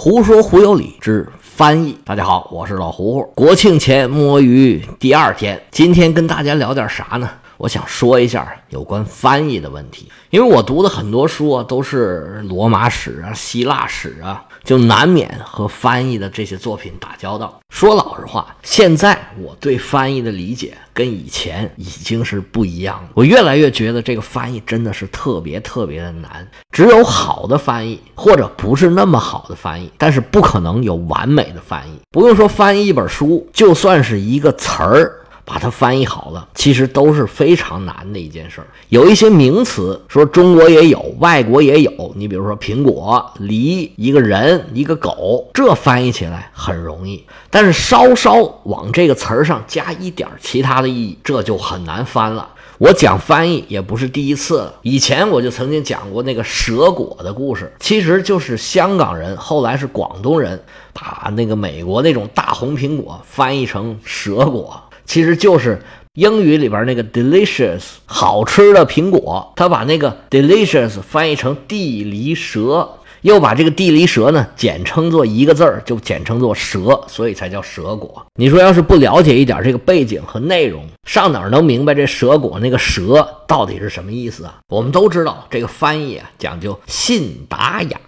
胡说胡有理之翻译，大家好，我是老胡胡。国庆前摸鱼第二天，今天跟大家聊点啥呢？我想说一下有关翻译的问题，因为我读的很多书啊，都是罗马史啊、希腊史啊，就难免和翻译的这些作品打交道。说老实话，现在我对翻译的理解跟以前已经是不一样了。我越来越觉得这个翻译真的是特别特别的难，只有好的翻译或者不是那么好的翻译，但是不可能有完美的翻译。不用说翻译一本书，就算是一个词儿。把它翻译好了，其实都是非常难的一件事儿。有一些名词说中国也有，外国也有。你比如说苹果、梨、一个人、一个狗，这翻译起来很容易。但是稍稍往这个词儿上加一点其他的意义，这就很难翻了。我讲翻译也不是第一次了，以前我就曾经讲过那个蛇果的故事，其实就是香港人后来是广东人把那个美国那种大红苹果翻译成蛇果。其实就是英语里边那个 delicious 好吃的苹果，他把那个 delicious 翻译成地梨蛇，又把这个地梨蛇呢简称作一个字儿，就简称作蛇，所以才叫蛇果。你说要是不了解一点这个背景和内容，上哪儿能明白这蛇果那个蛇到底是什么意思啊？我们都知道这个翻译啊讲究信达雅。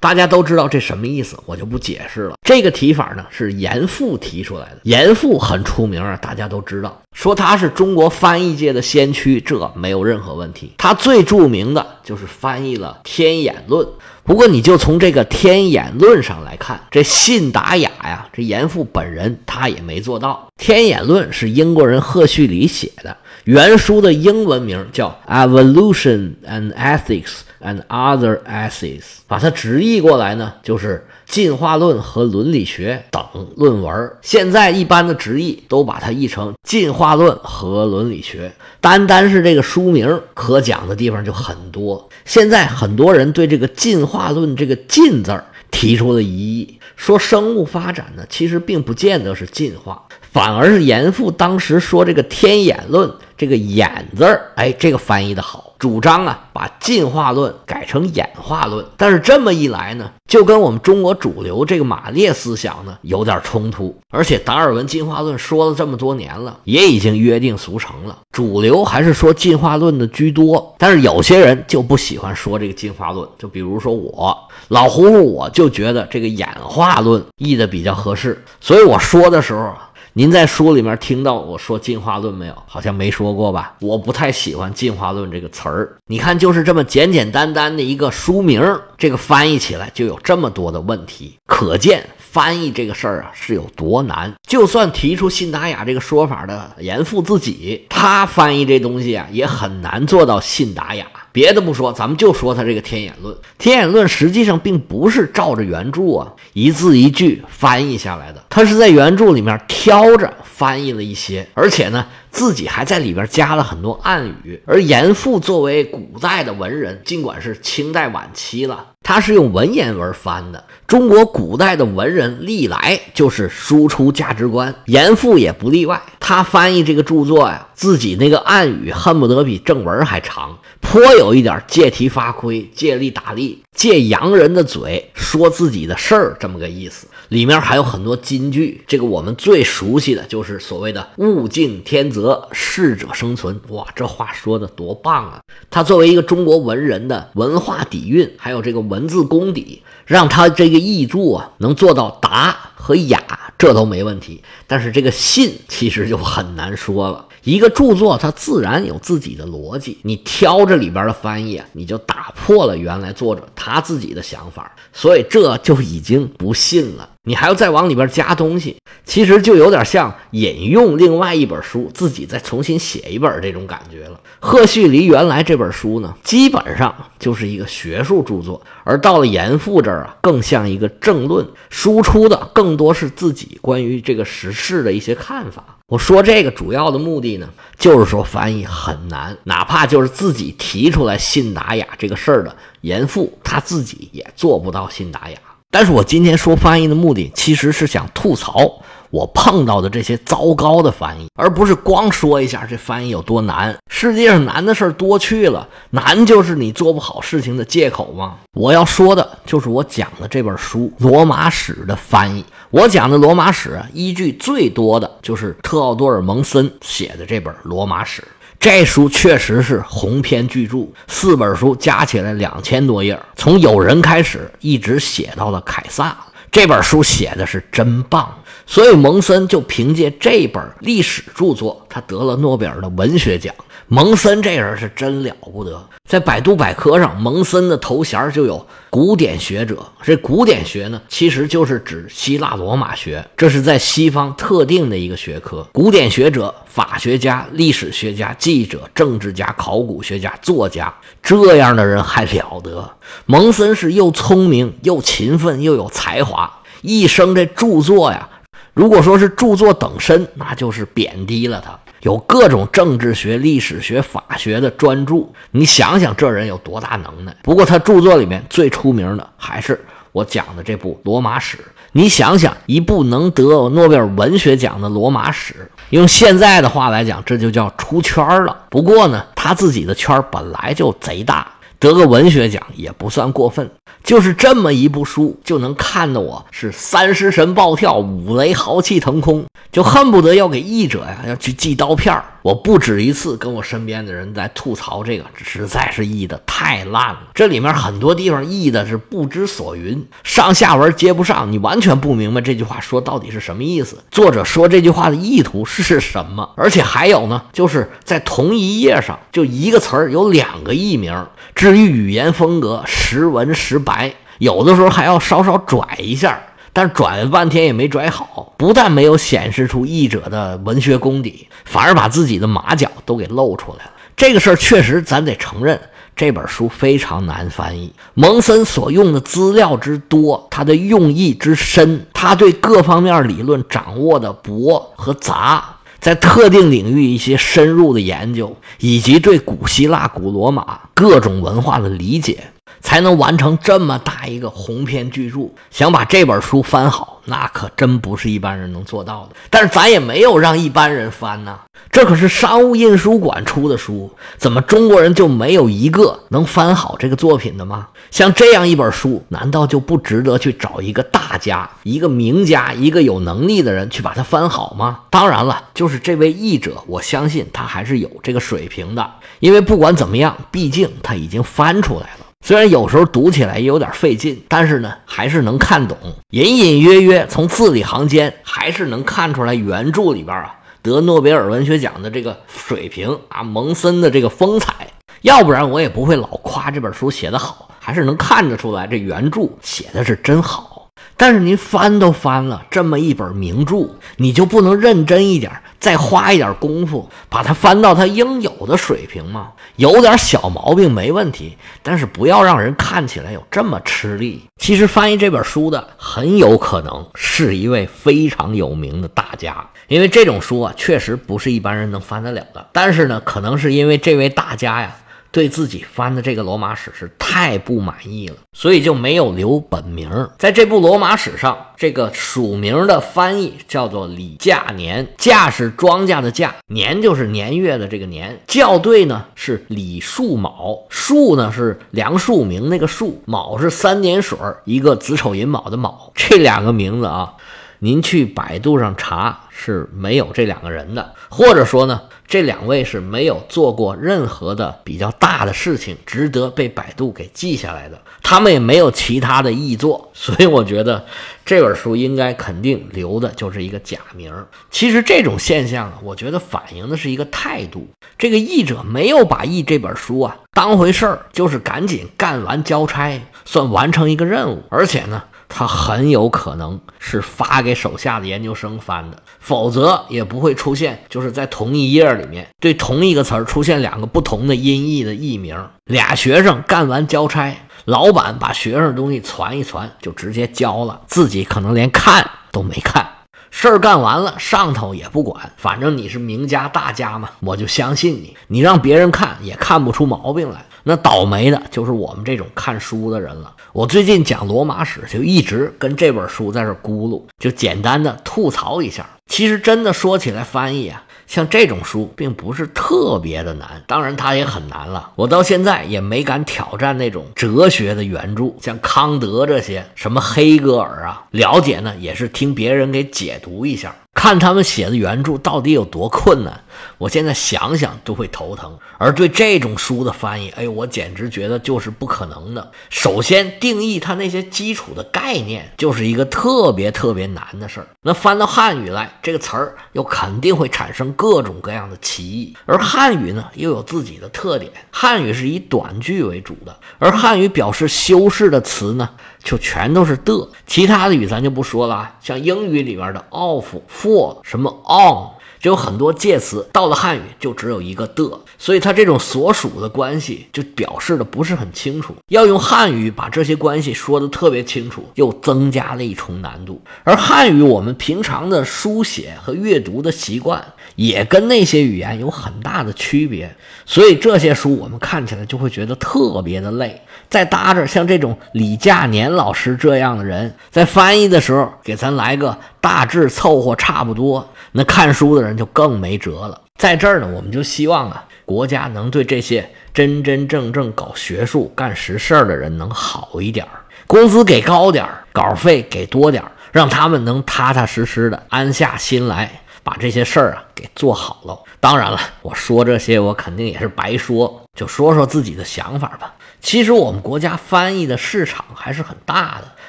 大家都知道这什么意思，我就不解释了。这个提法呢是严复提出来的，严复很出名啊，大家都知道，说他是中国翻译界的先驱，这没有任何问题。他最著名的就是翻译了《天演论》，不过你就从这个《天演论》上来看，这信达雅呀，这严复本人他也没做到。《天演论》是英国人赫胥黎写的，原书的英文名叫《Evolution and Ethics》。and other essays，把它直译过来呢，就是进化论和伦理学等论文。现在一般的直译都把它译成进化论和伦理学。单单是这个书名，可讲的地方就很多。现在很多人对这个进化论这个“进”字儿提出了疑义，说生物发展呢，其实并不见得是进化，反而是严复当时说这个天演论这个“演”字儿，哎，这个翻译的好。主张啊，把进化论改成演化论，但是这么一来呢，就跟我们中国主流这个马列思想呢有点冲突。而且达尔文进化论说了这么多年了，也已经约定俗成了，主流还是说进化论的居多。但是有些人就不喜欢说这个进化论，就比如说我老胡胡，我就觉得这个演化论译的比较合适，所以我说的时候。您在书里面听到我说进化论没有？好像没说过吧？我不太喜欢进化论这个词儿。你看，就是这么简简单单的一个书名，这个翻译起来就有这么多的问题，可见翻译这个事儿啊是有多难。就算提出信达雅这个说法的严复自己，他翻译这东西啊也很难做到信达雅。别的不说，咱们就说他这个《天眼论》。《天眼论》实际上并不是照着原著啊一字一句翻译下来的，他是在原著里面挑着翻译了一些，而且呢。自己还在里边加了很多暗语，而严复作为古代的文人，尽管是清代晚期了，他是用文言文翻的。中国古代的文人历来就是输出价值观，严复也不例外。他翻译这个著作呀，自己那个暗语恨不得比正文还长，颇有一点借题发挥、借力打力、借洋人的嘴说自己的事儿这么个意思。里面还有很多金句，这个我们最熟悉的就是所谓的“物竞天择，适者生存”。哇，这话说的多棒啊！他作为一个中国文人的文化底蕴，还有这个文字功底，让他这个译著啊能做到达和雅，这都没问题。但是这个信其实就很难说了。一个著作，它自然有自己的逻辑。你挑着里边的翻译，你就打破了原来作者他自己的想法，所以这就已经不信了。你还要再往里边加东西，其实就有点像引用另外一本书，自己再重新写一本这种感觉了。赫胥黎原来这本书呢，基本上就是一个学术著作，而到了严复这儿啊，更像一个政论，输出的更多是自己关于这个时事的一些看法。我说这个主要的目的呢，就是说翻译很难，哪怕就是自己提出来信达雅这个事儿的严复，他自己也做不到信达雅。但是我今天说翻译的目的，其实是想吐槽我碰到的这些糟糕的翻译，而不是光说一下这翻译有多难。世界上难的事儿多去了，难就是你做不好事情的借口吗？我要说的就是我讲的这本书《罗马史》的翻译。我讲的《罗马史》，依据最多的就是特奥多尔·蒙森写的这本《罗马史》。这书确实是鸿篇巨著，四本书加起来两千多页，从有人开始，一直写到了凯撒。这本书写的是真棒，所以蒙森就凭借这本历史著作，他得了诺贝尔的文学奖。蒙森这人是真了不得，在百度百科上，蒙森的头衔就有古典学者。这古典学呢，其实就是指希腊罗马学，这是在西方特定的一个学科。古典学者、法学家、历史学家、记者、政治家、考古学家、作家，这样的人还了得。蒙森是又聪明又勤奋又有才华，一生这著作呀，如果说是著作等身，那就是贬低了他。有各种政治学、历史学、法学的专著，你想想这人有多大能耐？不过他著作里面最出名的还是我讲的这部《罗马史》。你想想，一部能得诺贝尔文学奖的《罗马史》，用现在的话来讲，这就叫出圈了。不过呢，他自己的圈本来就贼大。得个文学奖也不算过分，就是这么一部书，就能看得我是三尸神暴跳，五雷豪气腾空，就恨不得要给译者呀要去寄刀片儿。我不止一次跟我身边的人在吐槽这个，实在是译的太烂了。这里面很多地方译的是不知所云，上下文接不上，你完全不明白这句话说到底是什么意思。作者说这句话的意图是什么？而且还有呢，就是在同一页上就一个词儿有两个译名。至于语言风格，时文时白，有的时候还要稍稍拽一下。但拽了半天也没拽好，不但没有显示出译者的文学功底，反而把自己的马脚都给露出来了。这个事儿确实，咱得承认，这本书非常难翻译。蒙森所用的资料之多，他的用意之深，他对各方面理论掌握的博和杂，在特定领域一些深入的研究，以及对古希腊、古罗马各种文化的理解。才能完成这么大一个鸿篇巨著，想把这本书翻好，那可真不是一般人能做到的。但是咱也没有让一般人翻呐，这可是商务印书馆出的书，怎么中国人就没有一个能翻好这个作品的吗？像这样一本书，难道就不值得去找一个大家、一个名家、一个有能力的人去把它翻好吗？当然了，就是这位译者，我相信他还是有这个水平的，因为不管怎么样，毕竟他已经翻出来了。虽然有时候读起来也有点费劲，但是呢，还是能看懂，隐隐约约从字里行间还是能看出来原著里边啊得诺贝尔文学奖的这个水平啊，蒙森的这个风采。要不然我也不会老夸这本书写得好，还是能看得出来这原著写的是真好。但是您翻都翻了这么一本名著，你就不能认真一点？再花一点功夫，把它翻到它应有的水平吗？有点小毛病没问题，但是不要让人看起来有这么吃力。其实翻译这本书的很有可能是一位非常有名的大家，因为这种书啊，确实不是一般人能翻得了的。但是呢，可能是因为这位大家呀。对自己翻的这个罗马史是太不满意了，所以就没有留本名。在这部罗马史上，这个署名的翻译叫做李稼年，稼是庄稼的稼，年就是年月的这个年。校对呢是李树卯，树呢是梁漱溟那个树，卯是三点水一个子丑寅卯的卯。这两个名字啊，您去百度上查是没有这两个人的，或者说呢？这两位是没有做过任何的比较大的事情，值得被百度给记下来的。他们也没有其他的译作，所以我觉得这本书应该肯定留的就是一个假名。其实这种现象啊，我觉得反映的是一个态度：这个译者没有把译这本书啊当回事儿，就是赶紧干完交差，算完成一个任务。而且呢。他很有可能是发给手下的研究生翻的，否则也不会出现就是在同一页里面对同一个词儿出现两个不同的音译的译名。俩学生干完交差，老板把学生的东西传一传，就直接交了，自己可能连看都没看。事儿干完了，上头也不管，反正你是名家大家嘛，我就相信你。你让别人看也看不出毛病来。那倒霉的就是我们这种看书的人了。我最近讲罗马史，就一直跟这本书在这咕噜，就简单的吐槽一下。其实真的说起来，翻译啊。像这种书并不是特别的难，当然它也很难了。我到现在也没敢挑战那种哲学的原著，像康德这些，什么黑格尔啊，了解呢也是听别人给解读一下。看他们写的原著到底有多困难，我现在想想都会头疼。而对这种书的翻译，哎，我简直觉得就是不可能的。首先定义它那些基础的概念，就是一个特别特别难的事儿。那翻到汉语来，这个词儿又肯定会产生各种各样的歧义。而汉语呢，又有自己的特点。汉语是以短句为主的，而汉语表示修饰的词呢？就全都是的，其他的语咱就不说了，像英语里边的 of、for、什么 on。就有很多介词，到了汉语就只有一个的，所以它这种所属的关系就表示的不是很清楚。要用汉语把这些关系说的特别清楚，又增加了一重难度。而汉语我们平常的书写和阅读的习惯也跟那些语言有很大的区别，所以这些书我们看起来就会觉得特别的累。再搭着像这种李稼年老师这样的人在翻译的时候，给咱来个大致凑合差不多。那看书的人就更没辙了。在这儿呢，我们就希望啊，国家能对这些真真正正搞学术、干实事儿的人能好一点儿，工资给高点儿，稿费给多点儿，让他们能踏踏实实的安下心来把这些事儿啊给做好了。当然了，我说这些我肯定也是白说，就说说自己的想法吧。其实我们国家翻译的市场还是很大的，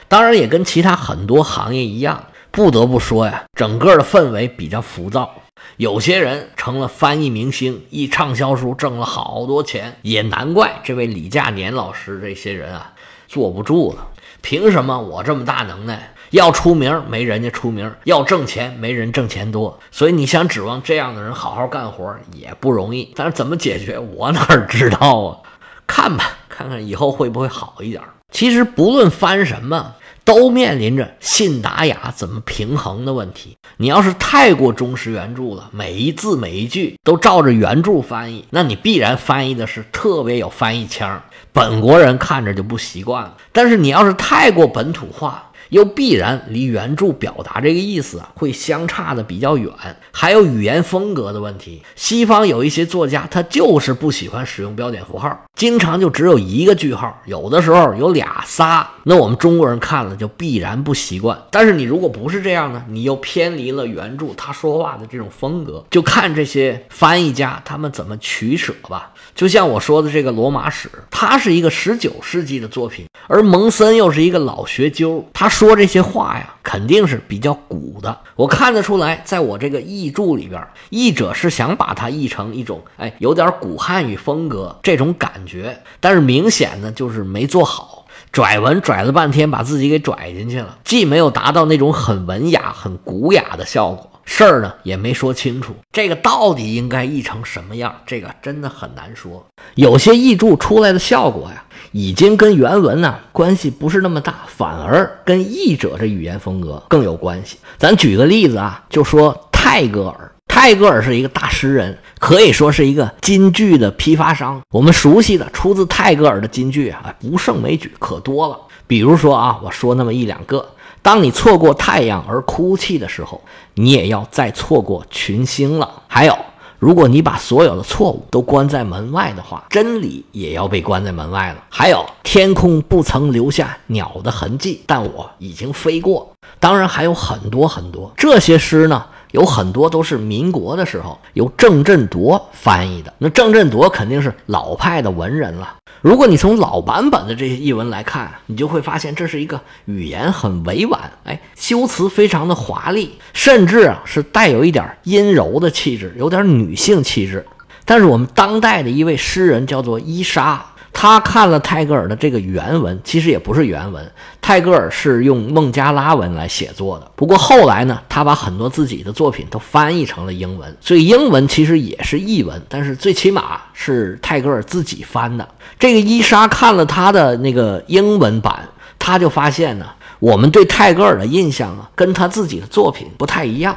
当然也跟其他很多行业一样。不得不说呀，整个的氛围比较浮躁。有些人成了翻译明星，一畅销书挣了好多钱，也难怪这位李稼年老师这些人啊坐不住了。凭什么我这么大能耐，要出名没人家出名，要挣钱没人挣钱多？所以你想指望这样的人好好干活也不容易。但是怎么解决，我哪知道啊？看吧，看看以后会不会好一点。其实不论翻什么。都面临着信达雅怎么平衡的问题。你要是太过忠实原著了，每一字每一句都照着原著翻译，那你必然翻译的是特别有翻译腔，本国人看着就不习惯了。但是你要是太过本土化，又必然离原著表达这个意思啊，会相差的比较远。还有语言风格的问题，西方有一些作家，他就是不喜欢使用标点符号，经常就只有一个句号，有的时候有俩仨。那我们中国人看了就必然不习惯。但是你如果不是这样呢，你又偏离了原著他说话的这种风格，就看这些翻译家他们怎么取舍吧。就像我说的这个《罗马史》，它是一个十九世纪的作品，而蒙森又是一个老学究，他说这些话呀，肯定是比较古的。我看得出来，在我这个译注里边，译者是想把它译成一种哎有点古汉语风格这种感觉，但是明显呢就是没做好，拽文拽了半天，把自己给拽进去了，既没有达到那种很文雅、很古雅的效果。事儿呢也没说清楚，这个到底应该译成什么样？这个真的很难说。有些译注出来的效果呀，已经跟原文呢关系不是那么大，反而跟译者这语言风格更有关系。咱举个例子啊，就说泰戈尔，泰戈尔是一个大诗人，可以说是一个金句的批发商。我们熟悉的出自泰戈尔的金句啊，不胜枚举，可多了。比如说啊，我说那么一两个。当你错过太阳而哭泣的时候，你也要再错过群星了。还有，如果你把所有的错误都关在门外的话，真理也要被关在门外了。还有，天空不曾留下鸟的痕迹，但我已经飞过。当然还有很多很多这些诗呢。有很多都是民国的时候由郑振铎翻译的，那郑振铎肯定是老派的文人了。如果你从老版本的这些译文来看，你就会发现这是一个语言很委婉，哎，修辞非常的华丽，甚至啊是带有一点阴柔的气质，有点女性气质。但是我们当代的一位诗人叫做伊莎。他看了泰戈尔的这个原文，其实也不是原文，泰戈尔是用孟加拉文来写作的。不过后来呢，他把很多自己的作品都翻译成了英文，所以英文其实也是译文，但是最起码是泰戈尔自己翻的。这个伊莎看了他的那个英文版，他就发现呢，我们对泰戈尔的印象啊，跟他自己的作品不太一样。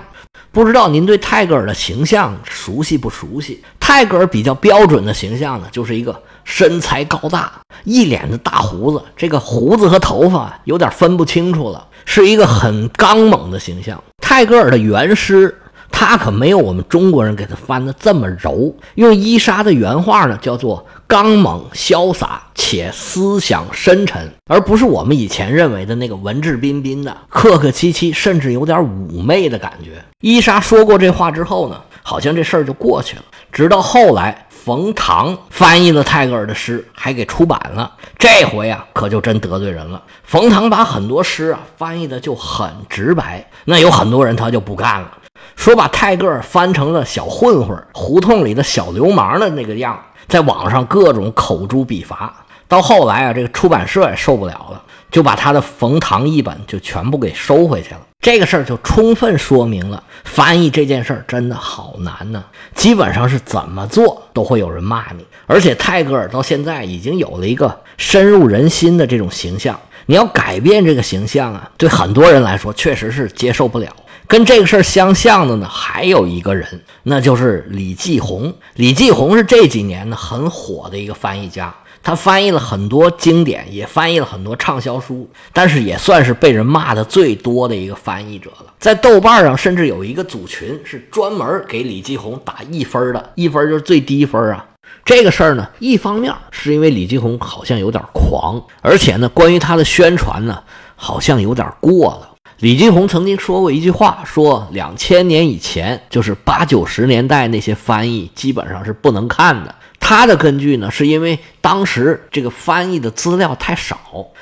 不知道您对泰戈尔的形象熟悉不熟悉？泰戈尔比较标准的形象呢，就是一个身材高大、一脸的大胡子，这个胡子和头发有点分不清楚了，是一个很刚猛的形象。泰戈尔的原诗。他可没有我们中国人给他翻的这么柔。用伊莎的原话呢，叫做刚猛潇洒且思想深沉，而不是我们以前认为的那个文质彬彬的、客客气气，甚至有点妩媚的感觉。伊莎说过这话之后呢，好像这事儿就过去了。直到后来，冯唐翻译了泰戈尔的诗，还给出版了。这回啊，可就真得罪人了。冯唐把很多诗啊翻译的就很直白，那有很多人他就不干了。说把泰戈尔翻成了小混混、胡同里的小流氓的那个样，在网上各种口诛笔伐。到后来啊，这个出版社也受不了了，就把他的冯唐译本就全部给收回去了。这个事儿就充分说明了翻译这件事儿真的好难呢。基本上是怎么做都会有人骂你，而且泰戈尔到现在已经有了一个深入人心的这种形象，你要改变这个形象啊，对很多人来说确实是接受不了。跟这个事儿相像的呢，还有一个人，那就是李继红。李继红是这几年呢很火的一个翻译家，他翻译了很多经典，也翻译了很多畅销书，但是也算是被人骂的最多的一个翻译者了。在豆瓣上，甚至有一个组群是专门给李继红打一分的，一分就是最低分啊。这个事儿呢，一方面是因为李继红好像有点狂，而且呢，关于他的宣传呢，好像有点过了。李继红曾经说过一句话，说两千年以前，就是八九十年代那些翻译基本上是不能看的。他的根据呢，是因为当时这个翻译的资料太少，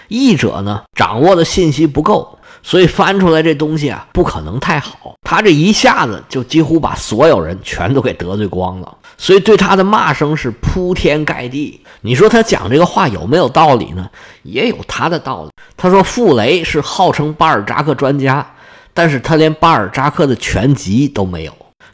译者呢掌握的信息不够。所以翻出来这东西啊，不可能太好。他这一下子就几乎把所有人全都给得罪光了，所以对他的骂声是铺天盖地。你说他讲这个话有没有道理呢？也有他的道理。他说傅雷是号称巴尔扎克专家，但是他连巴尔扎克的全集都没有。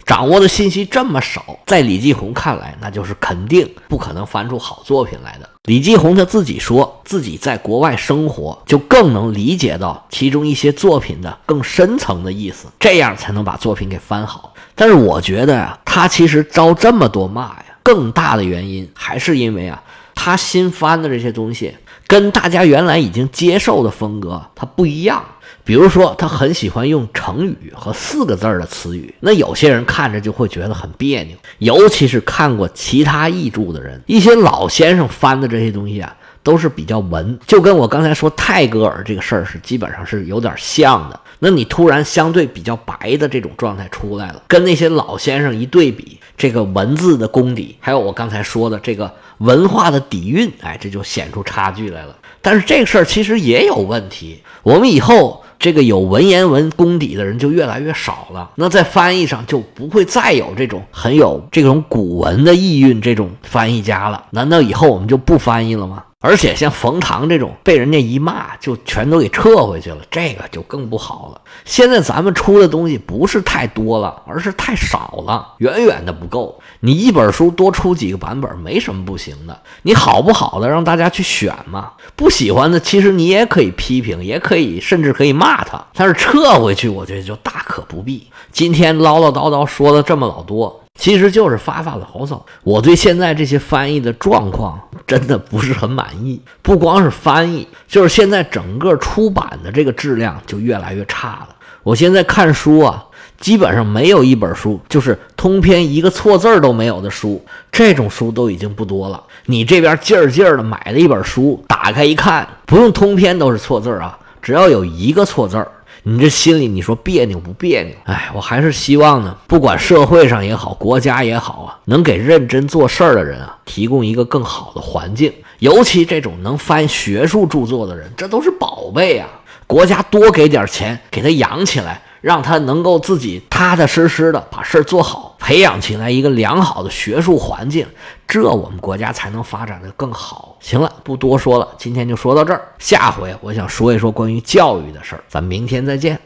掌握的信息这么少，在李继红看来，那就是肯定不可能翻出好作品来的。李继红他自己说自己在国外生活，就更能理解到其中一些作品的更深层的意思，这样才能把作品给翻好。但是我觉得呀，他其实招这么多骂呀，更大的原因还是因为啊，他新翻的这些东西跟大家原来已经接受的风格它不一样。比如说，他很喜欢用成语和四个字儿的词语，那有些人看着就会觉得很别扭，尤其是看过其他译著的人，一些老先生翻的这些东西啊，都是比较文，就跟我刚才说泰戈尔这个事儿是基本上是有点像的。那你突然相对比较白的这种状态出来了，跟那些老先生一对比，这个文字的功底，还有我刚才说的这个文化的底蕴，哎，这就显出差距来了。但是这个事儿其实也有问题，我们以后。这个有文言文功底的人就越来越少了，那在翻译上就不会再有这种很有这种古文的意蕴这种翻译家了。难道以后我们就不翻译了吗？而且像冯唐这种被人家一骂就全都给撤回去了，这个就更不好了。现在咱们出的东西不是太多了，而是太少了，远远的不够。你一本书多出几个版本没什么不行的，你好不好的让大家去选嘛。不喜欢的其实你也可以批评，也可以甚至可以骂他，但是撤回去我觉得就大可不必。今天唠唠叨叨说了这么老多。其实就是发发牢骚。我对现在这些翻译的状况真的不是很满意，不光是翻译，就是现在整个出版的这个质量就越来越差了。我现在看书啊，基本上没有一本书就是通篇一个错字都没有的书，这种书都已经不多了。你这边劲儿劲儿的买了一本书，打开一看，不用通篇都是错字啊，只要有一个错字儿。你这心里你说别扭不别扭？哎，我还是希望呢，不管社会上也好，国家也好啊，能给认真做事儿的人啊提供一个更好的环境。尤其这种能翻学术著作的人，这都是宝贝啊！国家多给点钱，给他养起来。让他能够自己踏踏实实的把事儿做好，培养起来一个良好的学术环境，这我们国家才能发展的更好。行了，不多说了，今天就说到这儿。下回我想说一说关于教育的事儿，咱明天再见。